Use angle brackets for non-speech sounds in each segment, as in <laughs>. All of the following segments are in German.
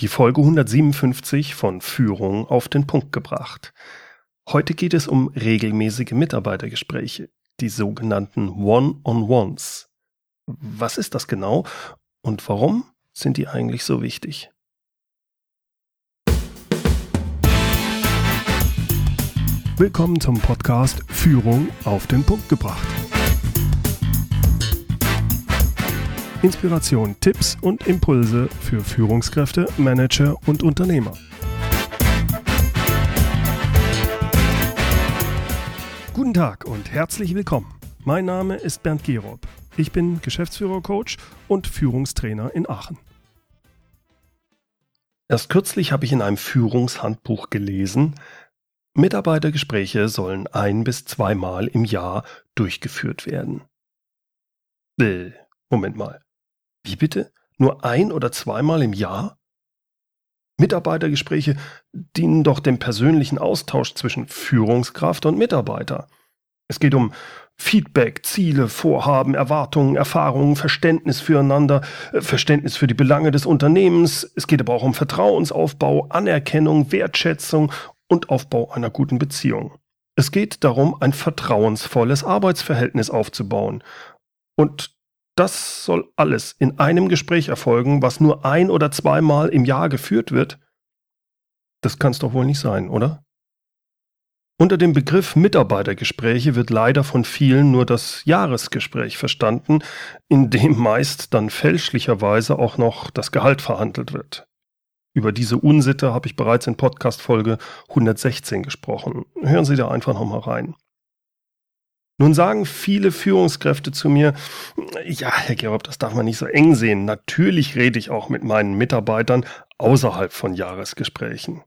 Die Folge 157 von Führung auf den Punkt gebracht. Heute geht es um regelmäßige Mitarbeitergespräche, die sogenannten One-on-Ones. Was ist das genau und warum sind die eigentlich so wichtig? Willkommen zum Podcast Führung auf den Punkt gebracht. Inspiration, Tipps und Impulse für Führungskräfte, Manager und Unternehmer. Guten Tag und herzlich willkommen. Mein Name ist Bernd Gerob. Ich bin Geschäftsführer-Coach und Führungstrainer in Aachen. Erst kürzlich habe ich in einem Führungshandbuch gelesen, Mitarbeitergespräche sollen ein bis zweimal im Jahr durchgeführt werden. Bäh, Moment mal. Wie bitte? Nur ein oder zweimal im Jahr? Mitarbeitergespräche dienen doch dem persönlichen Austausch zwischen Führungskraft und Mitarbeiter. Es geht um Feedback, Ziele, Vorhaben, Erwartungen, Erfahrungen, Verständnis füreinander, äh, Verständnis für die Belange des Unternehmens. Es geht aber auch um Vertrauensaufbau, Anerkennung, Wertschätzung und Aufbau einer guten Beziehung. Es geht darum, ein vertrauensvolles Arbeitsverhältnis aufzubauen. Und das soll alles in einem Gespräch erfolgen, was nur ein oder zweimal im Jahr geführt wird? Das kann es doch wohl nicht sein, oder? Unter dem Begriff Mitarbeitergespräche wird leider von vielen nur das Jahresgespräch verstanden, in dem meist dann fälschlicherweise auch noch das Gehalt verhandelt wird. Über diese Unsitte habe ich bereits in Podcast Folge 116 gesprochen. Hören Sie da einfach nochmal rein. Nun sagen viele Führungskräfte zu mir, ja, Herr Gerob, das darf man nicht so eng sehen. Natürlich rede ich auch mit meinen Mitarbeitern außerhalb von Jahresgesprächen.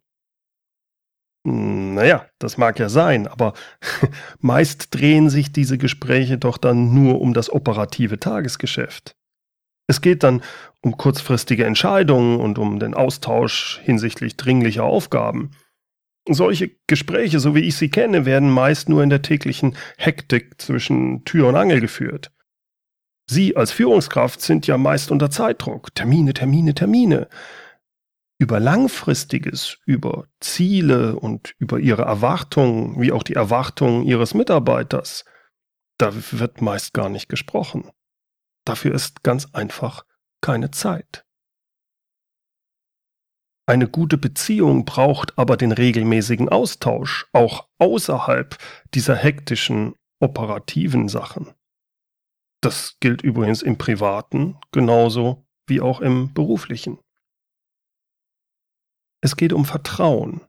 Naja, das mag ja sein, aber <laughs> meist drehen sich diese Gespräche doch dann nur um das operative Tagesgeschäft. Es geht dann um kurzfristige Entscheidungen und um den Austausch hinsichtlich dringlicher Aufgaben. Solche Gespräche, so wie ich sie kenne, werden meist nur in der täglichen Hektik zwischen Tür und Angel geführt. Sie als Führungskraft sind ja meist unter Zeitdruck. Termine, Termine, Termine. Über Langfristiges, über Ziele und über ihre Erwartungen, wie auch die Erwartungen ihres Mitarbeiters, da wird meist gar nicht gesprochen. Dafür ist ganz einfach keine Zeit. Eine gute Beziehung braucht aber den regelmäßigen Austausch, auch außerhalb dieser hektischen operativen Sachen. Das gilt übrigens im privaten genauso wie auch im beruflichen. Es geht um Vertrauen.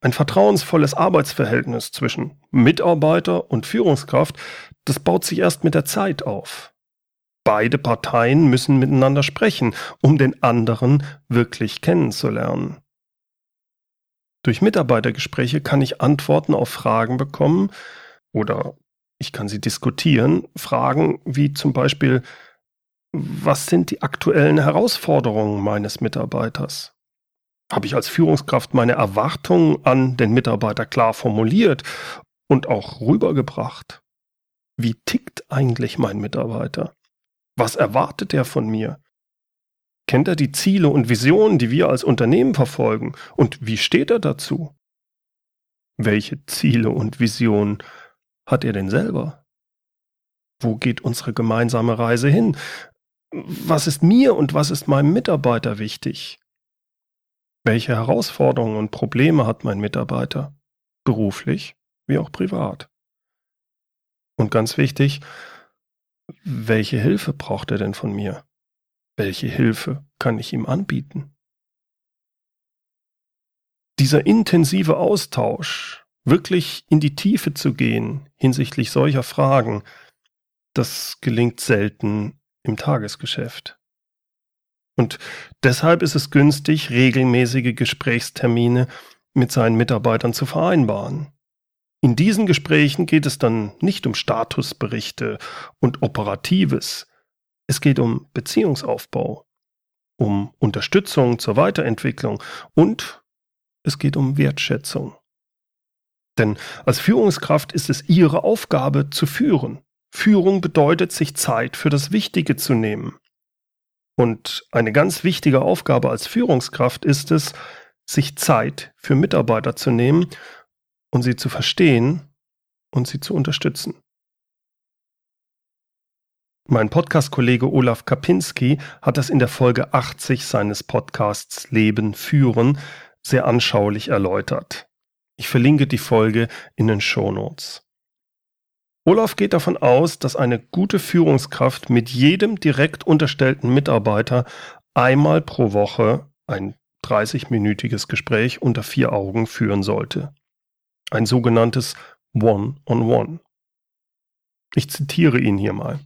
Ein vertrauensvolles Arbeitsverhältnis zwischen Mitarbeiter und Führungskraft, das baut sich erst mit der Zeit auf. Beide Parteien müssen miteinander sprechen, um den anderen wirklich kennenzulernen. Durch Mitarbeitergespräche kann ich Antworten auf Fragen bekommen oder ich kann sie diskutieren. Fragen wie zum Beispiel, was sind die aktuellen Herausforderungen meines Mitarbeiters? Habe ich als Führungskraft meine Erwartungen an den Mitarbeiter klar formuliert und auch rübergebracht? Wie tickt eigentlich mein Mitarbeiter? Was erwartet er von mir? Kennt er die Ziele und Visionen, die wir als Unternehmen verfolgen? Und wie steht er dazu? Welche Ziele und Visionen hat er denn selber? Wo geht unsere gemeinsame Reise hin? Was ist mir und was ist meinem Mitarbeiter wichtig? Welche Herausforderungen und Probleme hat mein Mitarbeiter? Beruflich wie auch privat. Und ganz wichtig, welche Hilfe braucht er denn von mir? Welche Hilfe kann ich ihm anbieten? Dieser intensive Austausch, wirklich in die Tiefe zu gehen hinsichtlich solcher Fragen, das gelingt selten im Tagesgeschäft. Und deshalb ist es günstig, regelmäßige Gesprächstermine mit seinen Mitarbeitern zu vereinbaren. In diesen Gesprächen geht es dann nicht um Statusberichte und Operatives. Es geht um Beziehungsaufbau, um Unterstützung zur Weiterentwicklung und es geht um Wertschätzung. Denn als Führungskraft ist es Ihre Aufgabe zu führen. Führung bedeutet, sich Zeit für das Wichtige zu nehmen. Und eine ganz wichtige Aufgabe als Führungskraft ist es, sich Zeit für Mitarbeiter zu nehmen und sie zu verstehen und sie zu unterstützen. Mein Podcast-Kollege Olaf Kapinski hat das in der Folge 80 seines Podcasts Leben führen sehr anschaulich erläutert. Ich verlinke die Folge in den Show Notes. Olaf geht davon aus, dass eine gute Führungskraft mit jedem direkt unterstellten Mitarbeiter einmal pro Woche ein 30-minütiges Gespräch unter vier Augen führen sollte. Ein sogenanntes One-on-One. -on -One. Ich zitiere ihn hier mal.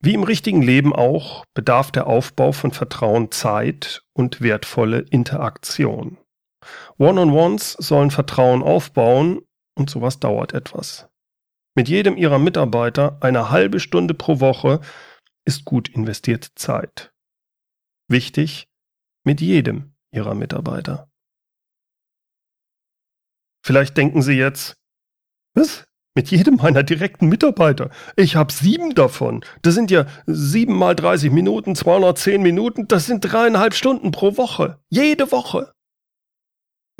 Wie im richtigen Leben auch bedarf der Aufbau von Vertrauen Zeit und wertvolle Interaktion. One-on-Ones sollen Vertrauen aufbauen und sowas dauert etwas. Mit jedem ihrer Mitarbeiter eine halbe Stunde pro Woche ist gut investierte Zeit. Wichtig, mit jedem ihrer Mitarbeiter. Vielleicht denken Sie jetzt, was? Mit jedem meiner direkten Mitarbeiter. Ich habe sieben davon. Das sind ja sieben mal 30 Minuten, 210 Minuten. Das sind dreieinhalb Stunden pro Woche. Jede Woche.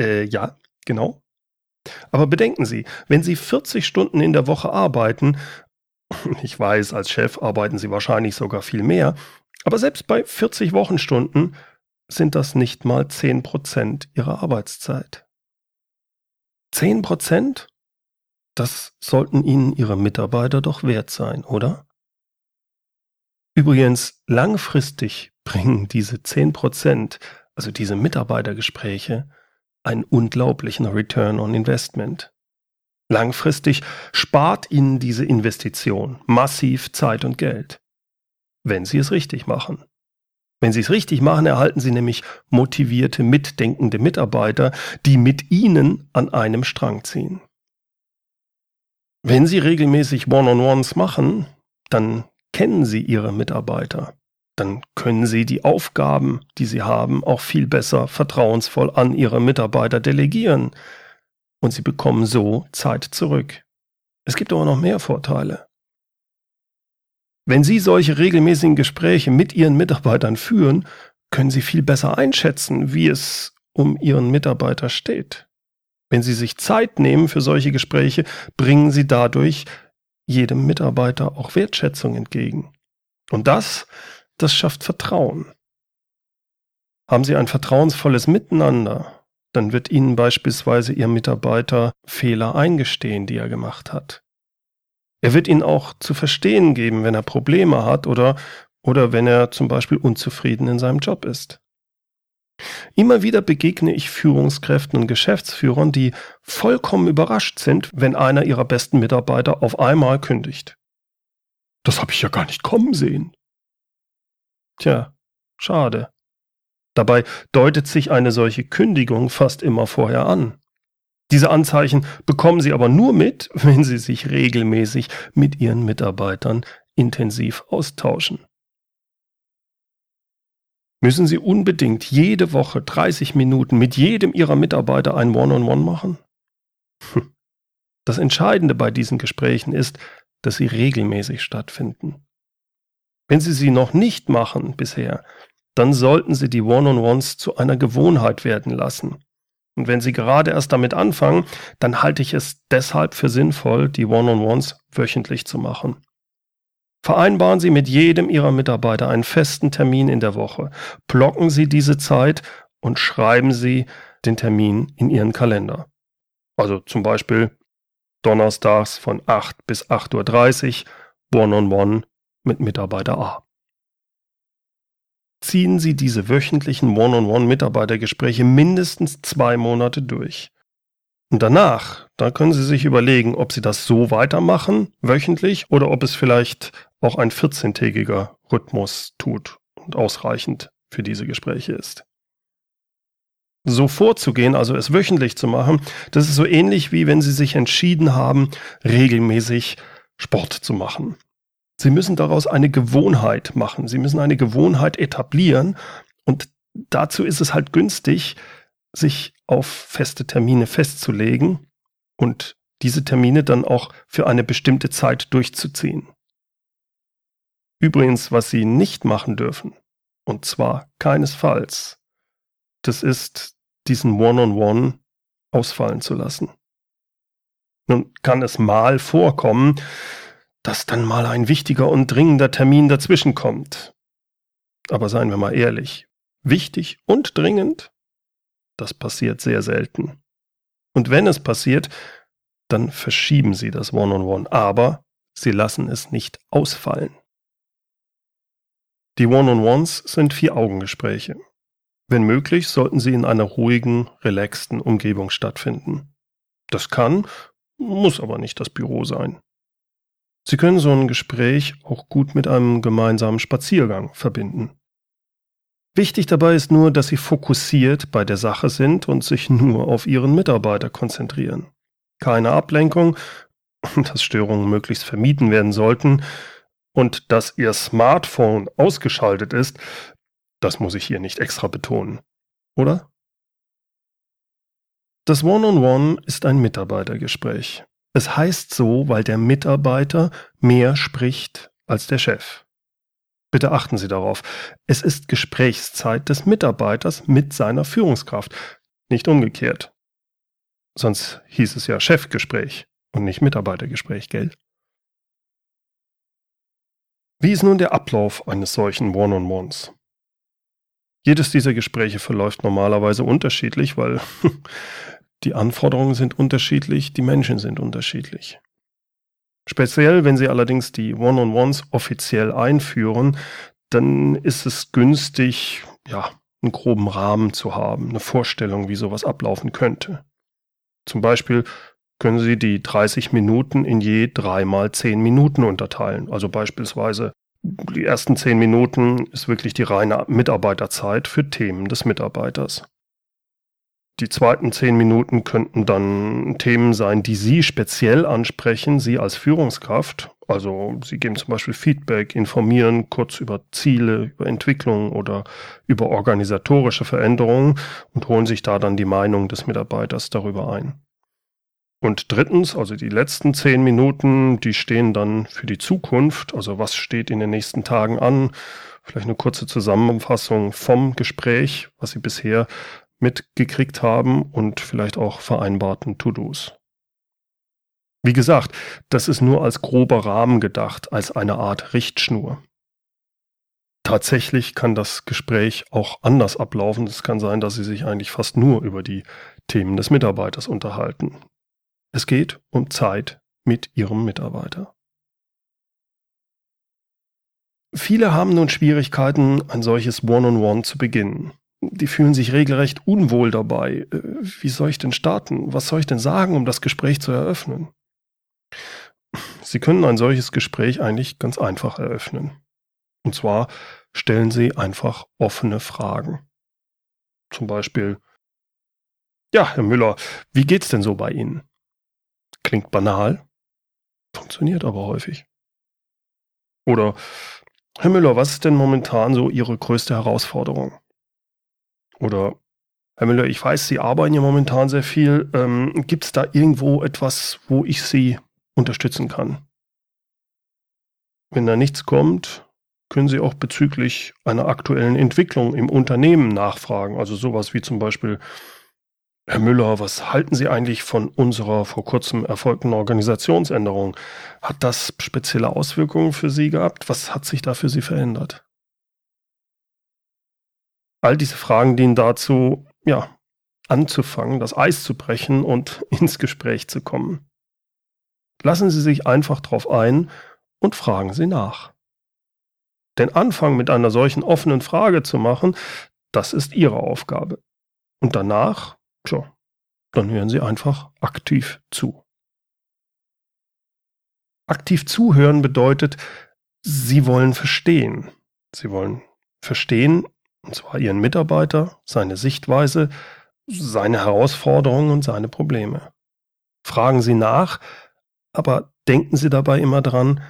Äh, ja, genau. Aber bedenken Sie, wenn Sie 40 Stunden in der Woche arbeiten, <laughs> ich weiß, als Chef arbeiten Sie wahrscheinlich sogar viel mehr, aber selbst bei 40 Wochenstunden sind das nicht mal 10 Prozent Ihrer Arbeitszeit. 10 Prozent? Das sollten Ihnen Ihre Mitarbeiter doch wert sein, oder? Übrigens, langfristig <laughs> bringen diese 10 Prozent, also diese Mitarbeitergespräche, einen unglaublichen Return on Investment. Langfristig spart Ihnen diese Investition massiv Zeit und Geld, wenn Sie es richtig machen. Wenn Sie es richtig machen, erhalten Sie nämlich motivierte, mitdenkende Mitarbeiter, die mit Ihnen an einem Strang ziehen. Wenn Sie regelmäßig One-on-Ones machen, dann kennen Sie Ihre Mitarbeiter dann können Sie die Aufgaben, die Sie haben, auch viel besser vertrauensvoll an Ihre Mitarbeiter delegieren. Und Sie bekommen so Zeit zurück. Es gibt aber noch mehr Vorteile. Wenn Sie solche regelmäßigen Gespräche mit Ihren Mitarbeitern führen, können Sie viel besser einschätzen, wie es um Ihren Mitarbeiter steht. Wenn Sie sich Zeit nehmen für solche Gespräche, bringen Sie dadurch jedem Mitarbeiter auch Wertschätzung entgegen. Und das das schafft Vertrauen. Haben Sie ein vertrauensvolles Miteinander, dann wird Ihnen beispielsweise Ihr Mitarbeiter Fehler eingestehen, die er gemacht hat. Er wird Ihnen auch zu verstehen geben, wenn er Probleme hat oder, oder wenn er zum Beispiel unzufrieden in seinem Job ist. Immer wieder begegne ich Führungskräften und Geschäftsführern, die vollkommen überrascht sind, wenn einer ihrer besten Mitarbeiter auf einmal kündigt. Das habe ich ja gar nicht kommen sehen. Tja, schade. Dabei deutet sich eine solche Kündigung fast immer vorher an. Diese Anzeichen bekommen Sie aber nur mit, wenn Sie sich regelmäßig mit Ihren Mitarbeitern intensiv austauschen. Müssen Sie unbedingt jede Woche 30 Minuten mit jedem Ihrer Mitarbeiter ein One-on-One -on -One machen? Hm. Das Entscheidende bei diesen Gesprächen ist, dass sie regelmäßig stattfinden. Wenn Sie sie noch nicht machen bisher, dann sollten Sie die One-on-Ones zu einer Gewohnheit werden lassen. Und wenn Sie gerade erst damit anfangen, dann halte ich es deshalb für sinnvoll, die One-on-Ones wöchentlich zu machen. Vereinbaren Sie mit jedem Ihrer Mitarbeiter einen festen Termin in der Woche. Blocken Sie diese Zeit und schreiben Sie den Termin in Ihren Kalender. Also zum Beispiel donnerstags von 8 bis 8.30 Uhr One-on-One mit Mitarbeiter A. Ziehen Sie diese wöchentlichen One-on-One-Mitarbeitergespräche mindestens zwei Monate durch. Und danach, da können Sie sich überlegen, ob Sie das so weitermachen, wöchentlich, oder ob es vielleicht auch ein 14-tägiger Rhythmus tut und ausreichend für diese Gespräche ist. So vorzugehen, also es wöchentlich zu machen, das ist so ähnlich wie wenn Sie sich entschieden haben, regelmäßig Sport zu machen. Sie müssen daraus eine Gewohnheit machen. Sie müssen eine Gewohnheit etablieren. Und dazu ist es halt günstig, sich auf feste Termine festzulegen und diese Termine dann auch für eine bestimmte Zeit durchzuziehen. Übrigens, was Sie nicht machen dürfen, Und zwar keinesfalls. Das ist, diesen One-on-One -on -One ausfallen zu lassen. Nun kann es mal vorkommen, dass dann mal ein wichtiger und dringender Termin dazwischen kommt. Aber seien wir mal ehrlich, wichtig und dringend, das passiert sehr selten. Und wenn es passiert, dann verschieben Sie das One-on-One, -on -One, aber Sie lassen es nicht ausfallen. Die One-on-Ones sind Vier-Augen-Gespräche. Wenn möglich, sollten sie in einer ruhigen, relaxten Umgebung stattfinden. Das kann, muss aber nicht das Büro sein. Sie können so ein Gespräch auch gut mit einem gemeinsamen Spaziergang verbinden. Wichtig dabei ist nur, dass Sie fokussiert bei der Sache sind und sich nur auf Ihren Mitarbeiter konzentrieren. Keine Ablenkung, <laughs> dass Störungen möglichst vermieden werden sollten und dass Ihr Smartphone ausgeschaltet ist, das muss ich hier nicht extra betonen. Oder? Das One-on-One -on -One ist ein Mitarbeitergespräch. Es heißt so, weil der Mitarbeiter mehr spricht als der Chef. Bitte achten Sie darauf. Es ist Gesprächszeit des Mitarbeiters mit seiner Führungskraft, nicht umgekehrt. Sonst hieß es ja Chefgespräch und nicht Mitarbeitergespräch, gell? Wie ist nun der Ablauf eines solchen One-on-Ones? Jedes dieser Gespräche verläuft normalerweise unterschiedlich, weil Die Anforderungen sind unterschiedlich, die Menschen sind unterschiedlich. Speziell, wenn Sie allerdings die One-on-Ones offiziell einführen, dann ist es günstig, ja, einen groben Rahmen zu haben, eine Vorstellung, wie sowas ablaufen könnte. Zum Beispiel können Sie die 30 Minuten in je dreimal 10 Minuten unterteilen. Also beispielsweise die ersten 10 Minuten ist wirklich die reine Mitarbeiterzeit für Themen des Mitarbeiters. Die zweiten zehn Minuten könnten dann Themen sein, die Sie speziell ansprechen, Sie als Führungskraft. Also Sie geben zum Beispiel Feedback, informieren kurz über Ziele, über Entwicklung oder über organisatorische Veränderungen und holen sich da dann die Meinung des Mitarbeiters darüber ein. Und drittens, also die letzten zehn Minuten, die stehen dann für die Zukunft. Also was steht in den nächsten Tagen an? Vielleicht eine kurze Zusammenfassung vom Gespräch, was Sie bisher mitgekriegt haben und vielleicht auch vereinbarten To-Dos. Wie gesagt, das ist nur als grober Rahmen gedacht, als eine Art Richtschnur. Tatsächlich kann das Gespräch auch anders ablaufen. Es kann sein, dass Sie sich eigentlich fast nur über die Themen des Mitarbeiters unterhalten. Es geht um Zeit mit Ihrem Mitarbeiter. Viele haben nun Schwierigkeiten, ein solches One-on-One -on -One zu beginnen die fühlen sich regelrecht unwohl dabei. Äh, wie soll ich denn starten? Was soll ich denn sagen, um das Gespräch zu eröffnen? Sie können ein solches Gespräch eigentlich ganz einfach eröffnen. Und zwar stellen Sie einfach offene Fragen. Zum Beispiel, ja, Herr Müller, wie geht's denn so bei Ihnen? Klingt banal, funktioniert aber häufig. Oder, Herr Müller, was ist denn momentan so Ihre größte Herausforderung? Oder Herr Müller, ich weiß, Sie arbeiten ja momentan sehr viel. Ähm, Gibt es da irgendwo etwas, wo ich Sie unterstützen kann? Wenn da nichts kommt, können Sie auch bezüglich einer aktuellen Entwicklung im Unternehmen nachfragen. Also sowas wie zum Beispiel, Herr Müller, was halten Sie eigentlich von unserer vor kurzem erfolgten Organisationsänderung? Hat das spezielle Auswirkungen für Sie gehabt? Was hat sich da für Sie verändert? All diese Fragen dienen dazu, ja, anzufangen, das Eis zu brechen und <laughs> ins Gespräch zu kommen. Lassen Sie sich einfach drauf ein und fragen Sie nach. Den Anfang mit einer solchen offenen Frage zu machen, das ist Ihre Aufgabe. Und danach, tja, dann hören Sie einfach aktiv zu. Aktiv zuhören bedeutet, Sie wollen verstehen. Sie wollen verstehen, und zwar Ihren Mitarbeiter, seine Sichtweise, seine Herausforderungen und seine Probleme. Fragen Sie nach, aber denken Sie dabei immer dran,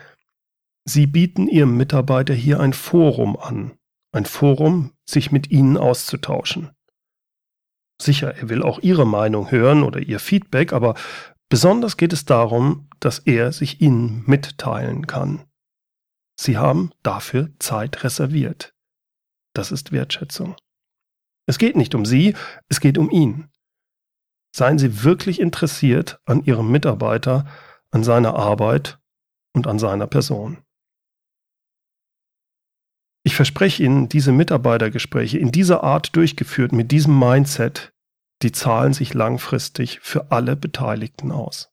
Sie bieten Ihrem Mitarbeiter hier ein Forum an, ein Forum, sich mit Ihnen auszutauschen. Sicher, er will auch Ihre Meinung hören oder Ihr Feedback, aber besonders geht es darum, dass er sich Ihnen mitteilen kann. Sie haben dafür Zeit reserviert. Das ist Wertschätzung. Es geht nicht um Sie, es geht um ihn. Seien Sie wirklich interessiert an Ihrem Mitarbeiter, an seiner Arbeit und an seiner Person. Ich verspreche Ihnen, diese Mitarbeitergespräche in dieser Art durchgeführt, mit diesem Mindset, die zahlen sich langfristig für alle Beteiligten aus.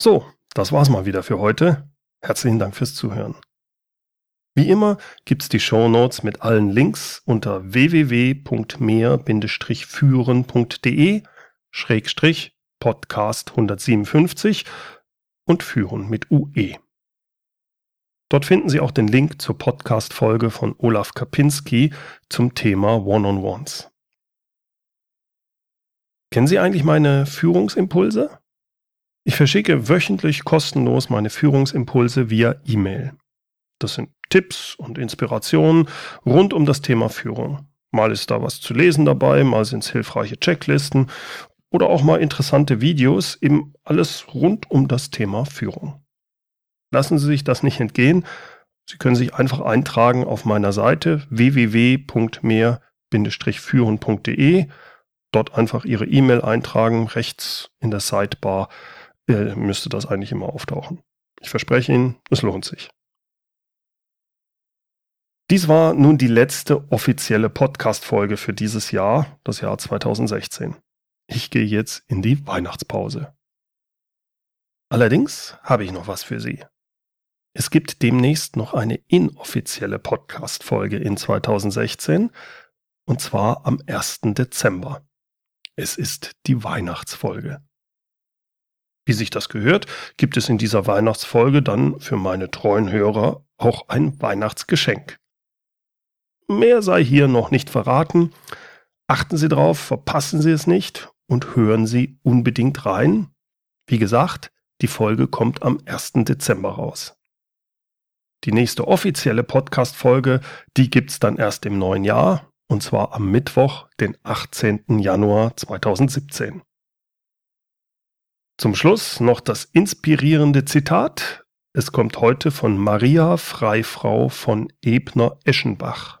So, das war's mal wieder für heute. Herzlichen Dank fürs Zuhören. Wie immer gibt's die Show Notes mit allen Links unter www.mehr-führen.de Schrägstrich Podcast 157 und Führen mit UE. Dort finden Sie auch den Link zur Podcast-Folge von Olaf Kapinski zum Thema One-on-Ones. Kennen Sie eigentlich meine Führungsimpulse? Ich verschicke wöchentlich kostenlos meine Führungsimpulse via E-Mail. Das sind Tipps und Inspirationen rund um das Thema Führung. Mal ist da was zu lesen dabei, mal sind es hilfreiche Checklisten oder auch mal interessante Videos, eben alles rund um das Thema Führung. Lassen Sie sich das nicht entgehen. Sie können sich einfach eintragen auf meiner Seite www.mehr-führen.de. Dort einfach Ihre E-Mail eintragen. Rechts in der Sidebar äh, müsste das eigentlich immer auftauchen. Ich verspreche Ihnen, es lohnt sich. Dies war nun die letzte offizielle Podcast-Folge für dieses Jahr, das Jahr 2016. Ich gehe jetzt in die Weihnachtspause. Allerdings habe ich noch was für Sie. Es gibt demnächst noch eine inoffizielle Podcast-Folge in 2016 und zwar am 1. Dezember. Es ist die Weihnachtsfolge. Wie sich das gehört, gibt es in dieser Weihnachtsfolge dann für meine treuen Hörer auch ein Weihnachtsgeschenk. Mehr sei hier noch nicht verraten. Achten Sie drauf, verpassen Sie es nicht und hören Sie unbedingt rein. Wie gesagt, die Folge kommt am 1. Dezember raus. Die nächste offizielle Podcast-Folge, die gibt's dann erst im neuen Jahr, und zwar am Mittwoch, den 18. Januar 2017. Zum Schluss noch das inspirierende Zitat. Es kommt heute von Maria Freifrau von Ebner-Eschenbach.